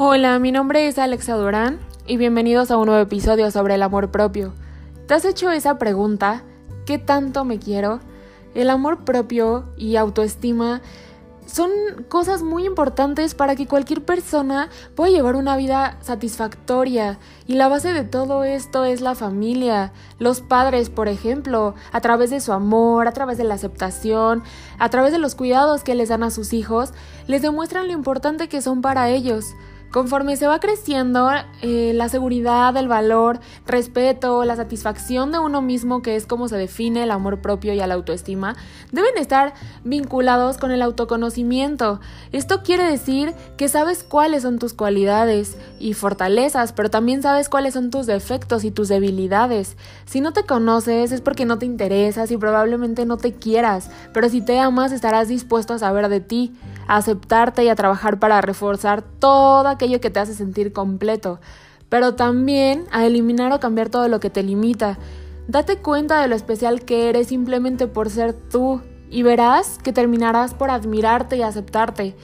Hola, mi nombre es Alexa Durán y bienvenidos a un nuevo episodio sobre el amor propio. ¿Te has hecho esa pregunta? ¿Qué tanto me quiero? El amor propio y autoestima son cosas muy importantes para que cualquier persona pueda llevar una vida satisfactoria. Y la base de todo esto es la familia, los padres, por ejemplo, a través de su amor, a través de la aceptación, a través de los cuidados que les dan a sus hijos, les demuestran lo importante que son para ellos. Conforme se va creciendo, eh, la seguridad, el valor, respeto, la satisfacción de uno mismo, que es como se define el amor propio y la autoestima, deben estar vinculados con el autoconocimiento. Esto quiere decir que sabes cuáles son tus cualidades y fortalezas, pero también sabes cuáles son tus defectos y tus debilidades. Si no te conoces es porque no te interesas y probablemente no te quieras, pero si te amas estarás dispuesto a saber de ti, a aceptarte y a trabajar para reforzar toda aquello que te hace sentir completo, pero también a eliminar o cambiar todo lo que te limita. Date cuenta de lo especial que eres simplemente por ser tú y verás que terminarás por admirarte y aceptarte.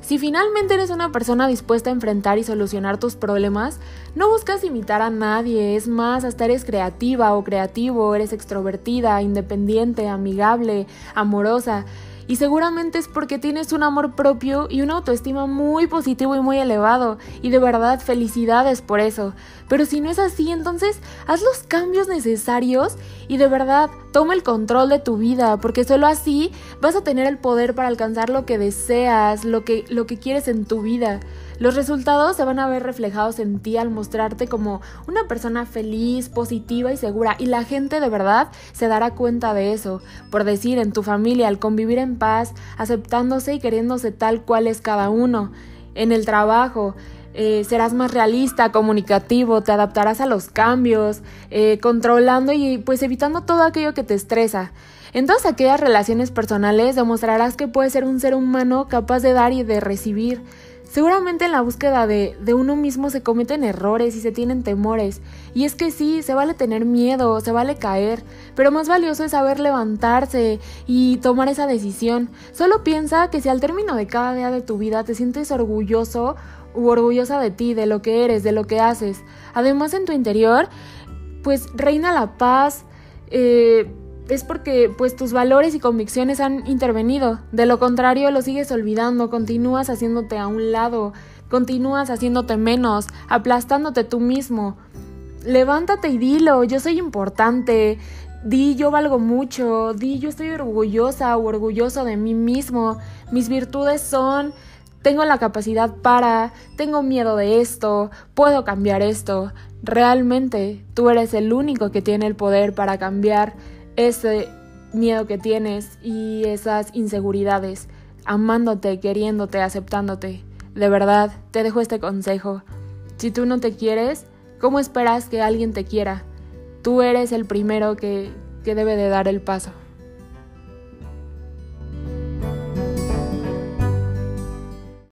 Si finalmente eres una persona dispuesta a enfrentar y solucionar tus problemas, no buscas imitar a nadie, es más, hasta eres creativa o creativo, eres extrovertida, independiente, amigable, amorosa. Y seguramente es porque tienes un amor propio y una autoestima muy positivo y muy elevado. Y de verdad, felicidades por eso. Pero si no es así, entonces haz los cambios necesarios y de verdad toma el control de tu vida, porque solo así vas a tener el poder para alcanzar lo que deseas, lo que, lo que quieres en tu vida. Los resultados se van a ver reflejados en ti al mostrarte como una persona feliz, positiva y segura. Y la gente de verdad se dará cuenta de eso. Por decir, en tu familia, al convivir en paz, aceptándose y queriéndose tal cual es cada uno. En el trabajo, eh, serás más realista, comunicativo, te adaptarás a los cambios, eh, controlando y pues evitando todo aquello que te estresa. En todas aquellas relaciones personales demostrarás que puedes ser un ser humano capaz de dar y de recibir. Seguramente en la búsqueda de, de, uno mismo se cometen errores y se tienen temores. Y es que sí, se vale tener miedo, se vale caer, pero más valioso es saber levantarse y tomar esa decisión. Solo piensa que si al término de cada día de tu vida te sientes orgulloso u orgullosa de ti, de lo que eres, de lo que haces. Además en tu interior, pues reina la paz. Eh, es porque pues tus valores y convicciones han intervenido. De lo contrario, lo sigues olvidando, continúas haciéndote a un lado, continúas haciéndote menos, aplastándote tú mismo. Levántate y dilo, yo soy importante, di yo valgo mucho, di yo estoy orgullosa o orgulloso de mí mismo, mis virtudes son, tengo la capacidad para, tengo miedo de esto, puedo cambiar esto. Realmente tú eres el único que tiene el poder para cambiar ese miedo que tienes y esas inseguridades, amándote, queriéndote, aceptándote. De verdad, te dejo este consejo. Si tú no te quieres, ¿cómo esperas que alguien te quiera? Tú eres el primero que, que debe de dar el paso.